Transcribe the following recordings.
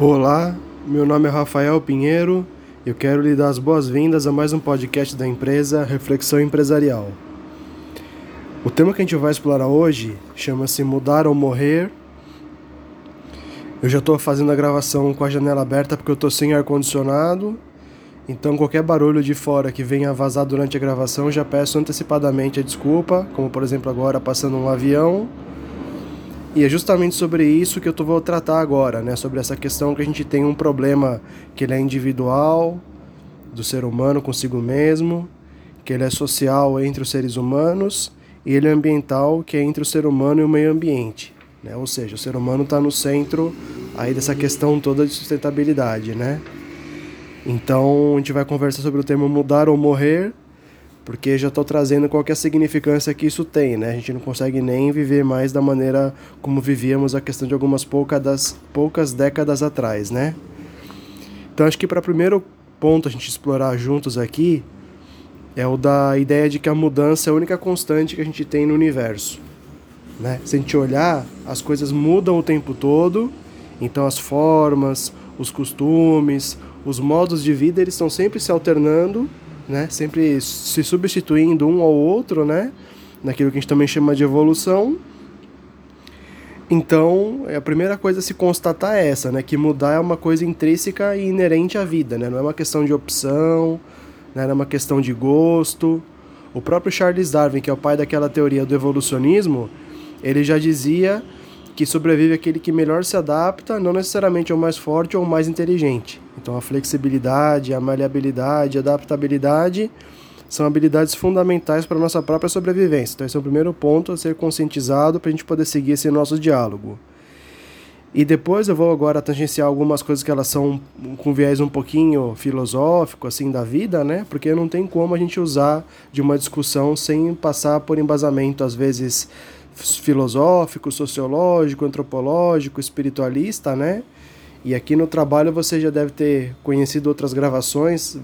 Olá, meu nome é Rafael Pinheiro. Eu quero lhe dar as boas-vindas a mais um podcast da empresa Reflexão Empresarial. O tema que a gente vai explorar hoje chama-se Mudar ou Morrer. Eu já estou fazendo a gravação com a janela aberta porque eu estou sem ar-condicionado. Então, qualquer barulho de fora que venha vazar durante a gravação, já peço antecipadamente a desculpa, como por exemplo agora passando um avião e é justamente sobre isso que eu vou tratar agora, né? Sobre essa questão que a gente tem um problema que ele é individual, do ser humano consigo mesmo, que ele é social entre os seres humanos, e ele é ambiental, que é entre o ser humano e o meio ambiente. Né? Ou seja, o ser humano está no centro aí dessa questão toda de sustentabilidade, né? Então a gente vai conversar sobre o tema mudar ou morrer, porque já estou trazendo qual é significância que isso tem, né? A gente não consegue nem viver mais da maneira como vivíamos a questão de algumas poucas, poucas décadas atrás, né? Então acho que para o primeiro ponto a gente explorar juntos aqui é o da ideia de que a mudança é a única constante que a gente tem no universo, né? Se a gente olhar, as coisas mudam o tempo todo, então as formas, os costumes, os modos de vida, eles estão sempre se alternando né? Sempre se substituindo um ao outro, né? Naquilo que a gente também chama de evolução. Então, a primeira coisa a se constatar é essa, né? Que mudar é uma coisa intrínseca e inerente à vida, né? Não é uma questão de opção, né? não é uma questão de gosto. O próprio Charles Darwin, que é o pai daquela teoria do evolucionismo, ele já dizia que sobrevive aquele que melhor se adapta, não necessariamente ao mais forte ou ao mais inteligente. Então a flexibilidade, a maleabilidade, a adaptabilidade são habilidades fundamentais para a nossa própria sobrevivência. Então esse é o primeiro ponto a ser conscientizado para a gente poder seguir esse nosso diálogo. E depois eu vou agora tangenciar algumas coisas que elas são com viés um pouquinho filosófico assim da vida, né? Porque não tem como a gente usar de uma discussão sem passar por embasamento às vezes filosófico, sociológico, antropológico, espiritualista, né? E aqui no trabalho você já deve ter conhecido outras gravações,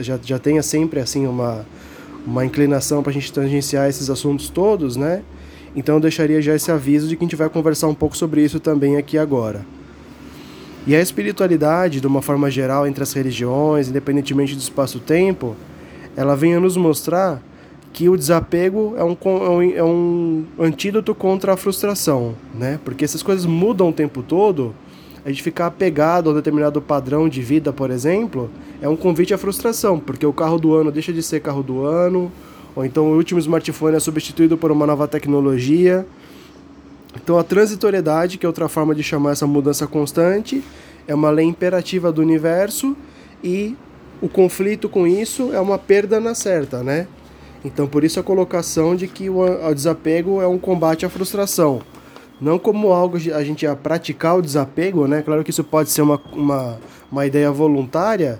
já, já tenha sempre assim uma, uma inclinação para a gente tangenciar esses assuntos todos, né? Então eu deixaria já esse aviso de que a gente vai conversar um pouco sobre isso também aqui agora. E a espiritualidade, de uma forma geral, entre as religiões, independentemente do espaço-tempo, ela vem a nos mostrar que o desapego é um, é um antídoto contra a frustração, né? Porque essas coisas mudam o tempo todo, a gente ficar apegado a um determinado padrão de vida, por exemplo, é um convite à frustração, porque o carro do ano deixa de ser carro do ano, ou então o último smartphone é substituído por uma nova tecnologia. Então a transitoriedade, que é outra forma de chamar essa mudança constante, é uma lei imperativa do universo e o conflito com isso é uma perda na certa, né? Então, por isso a colocação de que o, desapego é um combate à frustração. Não como algo a gente ia praticar o desapego, né? Claro que isso pode ser uma, uma, uma ideia voluntária,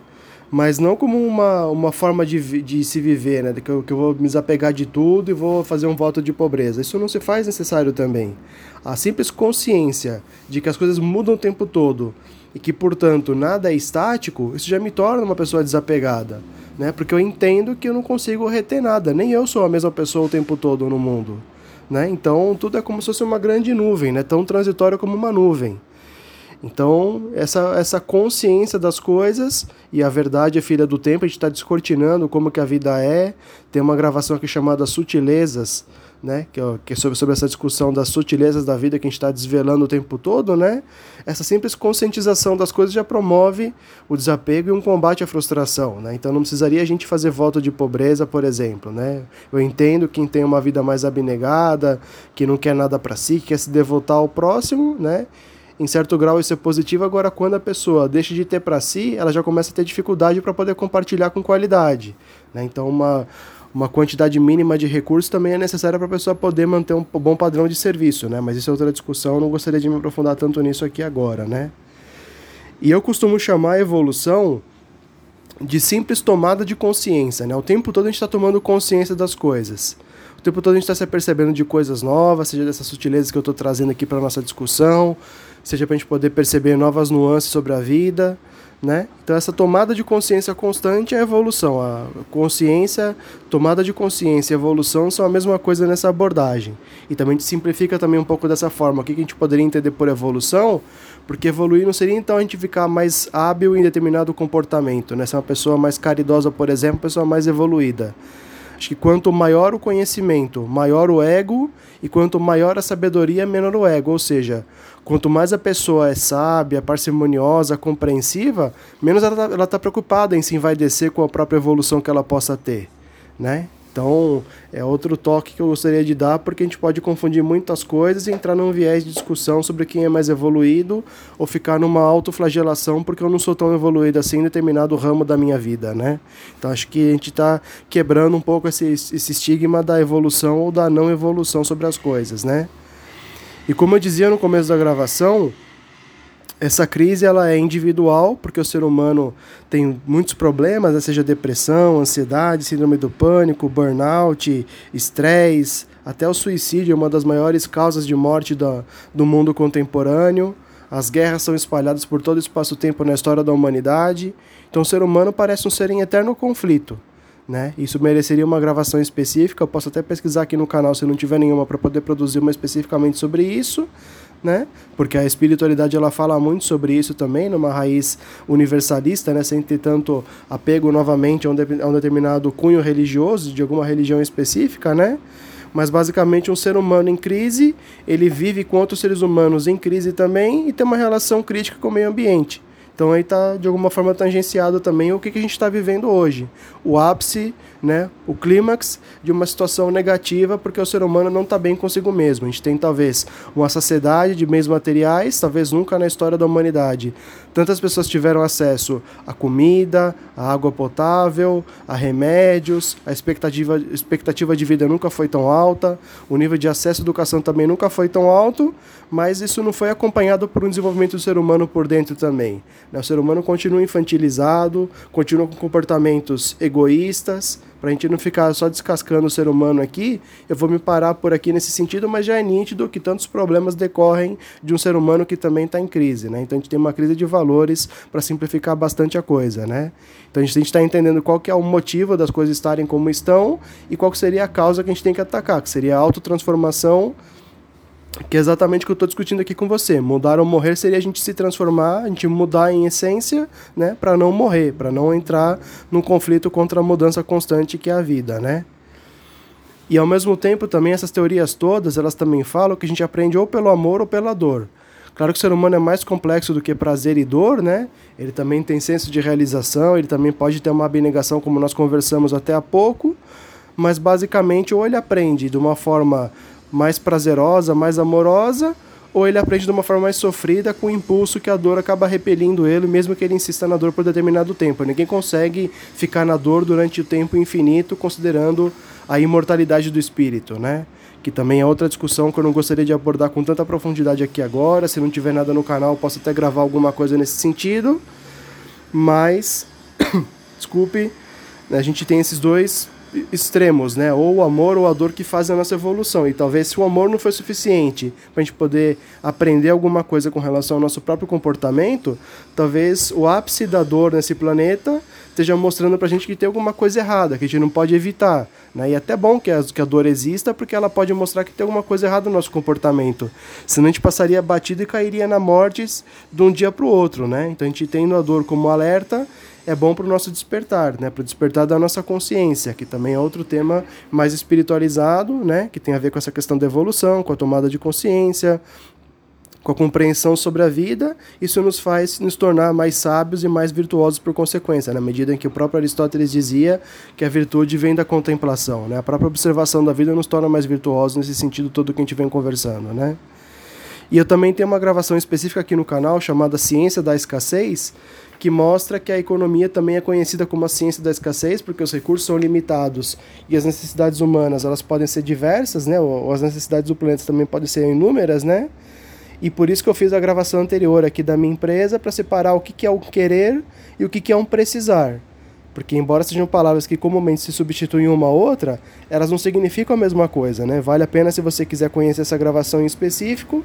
mas não como uma, uma forma de, de se viver, né? Que eu, que eu vou me desapegar de tudo e vou fazer um voto de pobreza. Isso não se faz necessário também. A simples consciência de que as coisas mudam o tempo todo e que, portanto, nada é estático, isso já me torna uma pessoa desapegada né? Porque eu entendo que eu não consigo reter nada, nem eu sou a mesma pessoa o tempo todo no mundo, né? Então tudo é como se fosse uma grande nuvem, né? Tão transitório como uma nuvem. Então, essa, essa consciência das coisas, e a verdade é filha do tempo, a gente está descortinando como que a vida é. Tem uma gravação aqui chamada Sutilezas, né? Que, que é sobre, sobre essa discussão das sutilezas da vida que a gente está desvelando o tempo todo, né? Essa simples conscientização das coisas já promove o desapego e um combate à frustração, né? Então não precisaria a gente fazer voto de pobreza, por exemplo, né? Eu entendo quem tem uma vida mais abnegada, que não quer nada para si, que quer se devotar ao próximo, né? Em certo grau isso é positivo, agora quando a pessoa deixa de ter para si, ela já começa a ter dificuldade para poder compartilhar com qualidade, né? Então uma uma quantidade mínima de recursos também é necessária para a pessoa poder manter um bom padrão de serviço, né? Mas isso é outra discussão, eu não gostaria de me aprofundar tanto nisso aqui agora, né? E eu costumo chamar a evolução de simples tomada de consciência, né? O tempo todo a gente está tomando consciência das coisas. O tempo todo a gente está se apercebendo de coisas novas, seja dessas sutilezas que eu estou trazendo aqui para nossa discussão, seja para a gente poder perceber novas nuances sobre a vida, né? Então essa tomada de consciência constante é a evolução. A consciência, tomada de consciência e evolução são a mesma coisa nessa abordagem. E também a gente simplifica também um pouco dessa forma. O que a gente poderia entender por evolução? Porque evoluir não seria então a gente ficar mais hábil em determinado comportamento, né? Ser uma pessoa mais caridosa, por exemplo, uma pessoa mais evoluída. Acho que quanto maior o conhecimento, maior o ego, e quanto maior a sabedoria, menor o ego. Ou seja, quanto mais a pessoa é sábia, parcimoniosa, compreensiva, menos ela está tá preocupada em se envaidecer com a própria evolução que ela possa ter. Né? Então, é outro toque que eu gostaria de dar, porque a gente pode confundir muitas coisas e entrar num viés de discussão sobre quem é mais evoluído ou ficar numa autoflagelação porque eu não sou tão evoluído assim em determinado ramo da minha vida, né? Então, acho que a gente está quebrando um pouco esse, esse estigma da evolução ou da não evolução sobre as coisas, né? E como eu dizia no começo da gravação, essa crise ela é individual, porque o ser humano tem muitos problemas, né? seja depressão, ansiedade, síndrome do pânico, burnout, estresse, até o suicídio é uma das maiores causas de morte do, do mundo contemporâneo. As guerras são espalhadas por todo o espaço-tempo na história da humanidade. Então o ser humano parece um ser em eterno conflito. Né? Isso mereceria uma gravação específica. Eu posso até pesquisar aqui no canal se não tiver nenhuma para poder produzir uma especificamente sobre isso né? Porque a espiritualidade ela fala muito sobre isso também, numa raiz universalista, né? Sem ter tanto apego novamente a um, de, a um determinado cunho religioso de alguma religião específica, né? Mas basicamente um ser humano em crise, ele vive com outros seres humanos em crise também e tem uma relação crítica com o meio ambiente. Então aí está de alguma forma tangenciado também o que, que a gente está vivendo hoje. O ápice, né, o clímax de uma situação negativa porque o ser humano não está bem consigo mesmo. A gente tem talvez uma saciedade de bens materiais, talvez nunca na história da humanidade. Tantas pessoas tiveram acesso a comida, a água potável, a remédios, a expectativa, expectativa de vida nunca foi tão alta, o nível de acesso à educação também nunca foi tão alto, mas isso não foi acompanhado por um desenvolvimento do ser humano por dentro também. Né? O ser humano continua infantilizado, continua com comportamentos egoístas. Para a gente não ficar só descascando o ser humano aqui, eu vou me parar por aqui nesse sentido, mas já é nítido que tantos problemas decorrem de um ser humano que também está em crise. Né? Então a gente tem uma crise de valores para simplificar bastante a coisa. Né? Então a gente está entendendo qual que é o motivo das coisas estarem como estão e qual que seria a causa que a gente tem que atacar, que seria a autotransformação que é exatamente o que eu estou discutindo aqui com você. Mudar ou morrer seria a gente se transformar, a gente mudar em essência, né, para não morrer, para não entrar num conflito contra a mudança constante que é a vida, né? E ao mesmo tempo também essas teorias todas, elas também falam que a gente aprende ou pelo amor ou pela dor. Claro que o ser humano é mais complexo do que prazer e dor, né? Ele também tem senso de realização, ele também pode ter uma abnegação, como nós conversamos até há pouco, mas basicamente ou ele aprende de uma forma mais prazerosa, mais amorosa, ou ele aprende de uma forma mais sofrida com o impulso que a dor acaba repelindo ele, mesmo que ele insista na dor por determinado tempo. Ninguém consegue ficar na dor durante o tempo infinito, considerando a imortalidade do espírito, né? Que também é outra discussão que eu não gostaria de abordar com tanta profundidade aqui agora. Se não tiver nada no canal, posso até gravar alguma coisa nesse sentido. Mas, desculpe, a gente tem esses dois extremos, né? Ou o amor ou a dor que fazem a nossa evolução. E talvez se o amor não foi suficiente para a gente poder aprender alguma coisa com relação ao nosso próprio comportamento, talvez o ápice da dor nesse planeta esteja mostrando para a gente que tem alguma coisa errada, que a gente não pode evitar. Né? E é até bom que a, que a dor exista, porque ela pode mostrar que tem alguma coisa errada no nosso comportamento. Senão a gente passaria batido e cairia na morte de um dia para o outro. Né? Então a gente tendo a dor como alerta é bom para o nosso despertar, né? Para o despertar da nossa consciência, que também é outro tema mais espiritualizado, né? Que tem a ver com essa questão da evolução, com a tomada de consciência, com a compreensão sobre a vida, isso nos faz nos tornar mais sábios e mais virtuosos por consequência, na medida em que o próprio Aristóteles dizia que a virtude vem da contemplação, né? A própria observação da vida nos torna mais virtuosos nesse sentido todo que a gente vem conversando, né? E eu também tenho uma gravação específica aqui no canal chamada Ciência da Escassez, que mostra que a economia também é conhecida como a ciência da escassez, porque os recursos são limitados e as necessidades humanas elas podem ser diversas, né? Ou as necessidades do planeta também podem ser inúmeras, né? E por isso que eu fiz a gravação anterior aqui da minha empresa para separar o que, que é o querer e o que, que é um precisar. Porque, embora sejam palavras que comumente se substituem uma a outra, elas não significam a mesma coisa, né? Vale a pena se você quiser conhecer essa gravação em específico,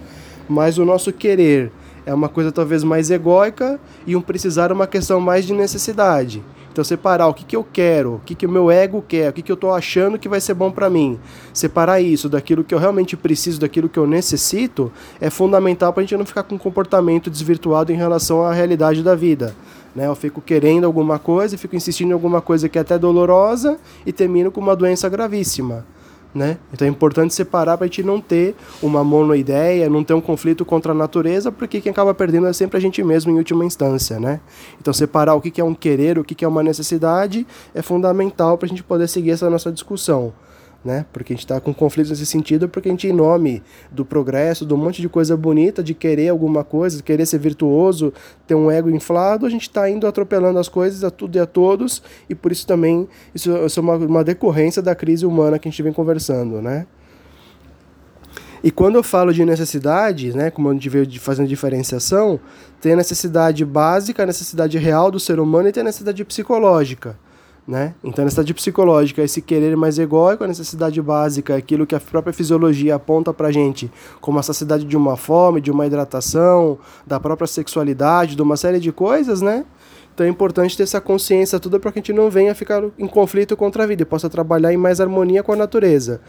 mas o nosso querer é uma coisa talvez mais egóica e um precisar é uma questão mais de necessidade. Então separar o que, que eu quero, o que, que o meu ego quer, o que, que eu estou achando que vai ser bom para mim. Separar isso daquilo que eu realmente preciso, daquilo que eu necessito, é fundamental para a gente não ficar com um comportamento desvirtuado em relação à realidade da vida. Né? Eu fico querendo alguma coisa, fico insistindo em alguma coisa que é até dolorosa e termino com uma doença gravíssima. Né? Então é importante separar para a gente não ter uma monoideia, não ter um conflito contra a natureza, porque quem acaba perdendo é sempre a gente mesmo em última instância. Né? Então separar o que é um querer, o que é uma necessidade é fundamental para a gente poder seguir essa nossa discussão né? Porque a gente está com conflitos nesse sentido, porque a gente, em nome do progresso, de um monte de coisa bonita, de querer alguma coisa, de querer ser virtuoso, ter um ego inflado, a gente está indo atropelando as coisas a tudo e a todos, e por isso também isso, isso é uma, uma decorrência da crise humana que a gente vem conversando, né? E quando eu falo de necessidade, né, como a gente veio fazendo diferenciação, tem a necessidade básica, a necessidade real do ser humano e tem a necessidade psicológica. Né? Então, a necessidade psicológica, esse querer mais egóico, a necessidade básica, aquilo que a própria fisiologia aponta pra gente, como a saciedade de uma fome, de uma hidratação, da própria sexualidade, de uma série de coisas, né? Então é importante ter essa consciência toda para que a gente não venha ficar em conflito contra a vida e possa trabalhar em mais harmonia com a natureza.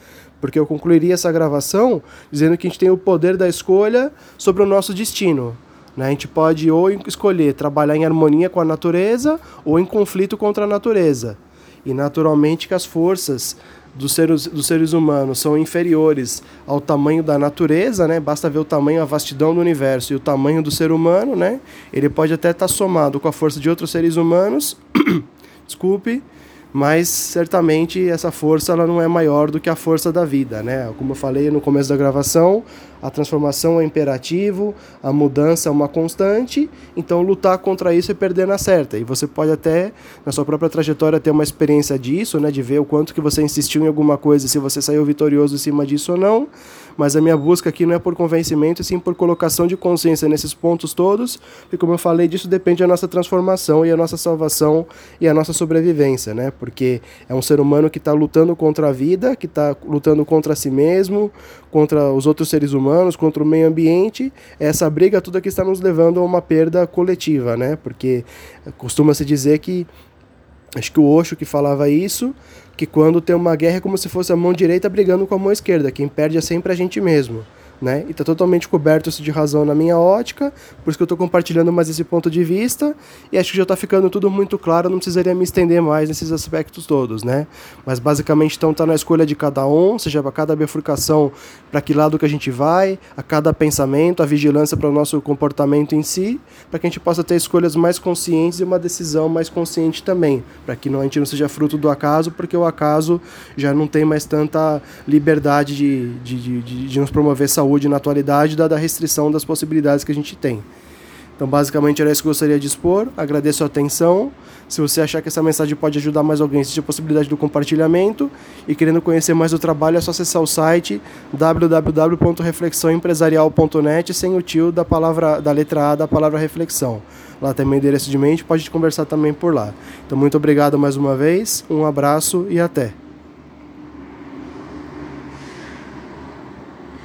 Porque eu concluiria essa gravação dizendo que a gente tem o poder da escolha sobre o nosso destino. Né? A gente pode ou escolher trabalhar em harmonia com a natureza ou em conflito contra a natureza. E naturalmente que as forças dos seres, dos seres humanos são inferiores ao tamanho da natureza, né? Basta ver o tamanho, a vastidão do universo e o tamanho do ser humano, né? Ele pode até estar somado com a força de outros seres humanos, desculpe, mas certamente essa força ela não é maior do que a força da vida, né? Como eu falei no começo da gravação, a transformação é imperativo, a mudança é uma constante, então lutar contra isso é perder na certa. E você pode até, na sua própria trajetória, ter uma experiência disso, né, de ver o quanto que você insistiu em alguma coisa, se você saiu vitorioso em cima disso ou não, mas a minha busca aqui não é por convencimento, e sim por colocação de consciência nesses pontos todos, e como eu falei, disso depende da nossa transformação e a nossa salvação e a nossa sobrevivência, né, porque é um ser humano que está lutando contra a vida, que está lutando contra si mesmo, contra os outros seres humanos, contra o meio ambiente, essa briga toda que está nos levando a uma perda coletiva, né? Porque costuma-se dizer que acho que o Osho que falava isso, que quando tem uma guerra é como se fosse a mão direita brigando com a mão esquerda, quem perde é sempre a gente mesmo né? E está totalmente coberto isso de razão na minha ótica, por isso que eu estou compartilhando mais esse ponto de vista, e acho que já está ficando tudo muito claro, não precisaria me estender mais nesses aspectos todos, né? Mas basicamente então está na escolha de cada um, seja para cada bifurcação, para que lado que a gente vai, a cada pensamento, a vigilância para o nosso comportamento em si, para que a gente possa ter escolhas mais conscientes e uma decisão mais consciente também, para que não, a gente não seja fruto do acaso, porque o acaso já não tem mais tanta liberdade de, de, de, de nos promover saúde saúde na atualidade, dada a restrição das possibilidades que a gente tem. Então, basicamente, era isso que eu gostaria de expor. Agradeço a atenção. Se você achar que essa mensagem pode ajudar mais alguém, existe a possibilidade do compartilhamento. E querendo conhecer mais o trabalho, é só acessar o site www.reflexãoempresarial.net sem o tio da, palavra, da letra A da palavra reflexão. Lá tem meu endereço de mente, pode conversar também por lá. Então, muito obrigado mais uma vez, um abraço e até.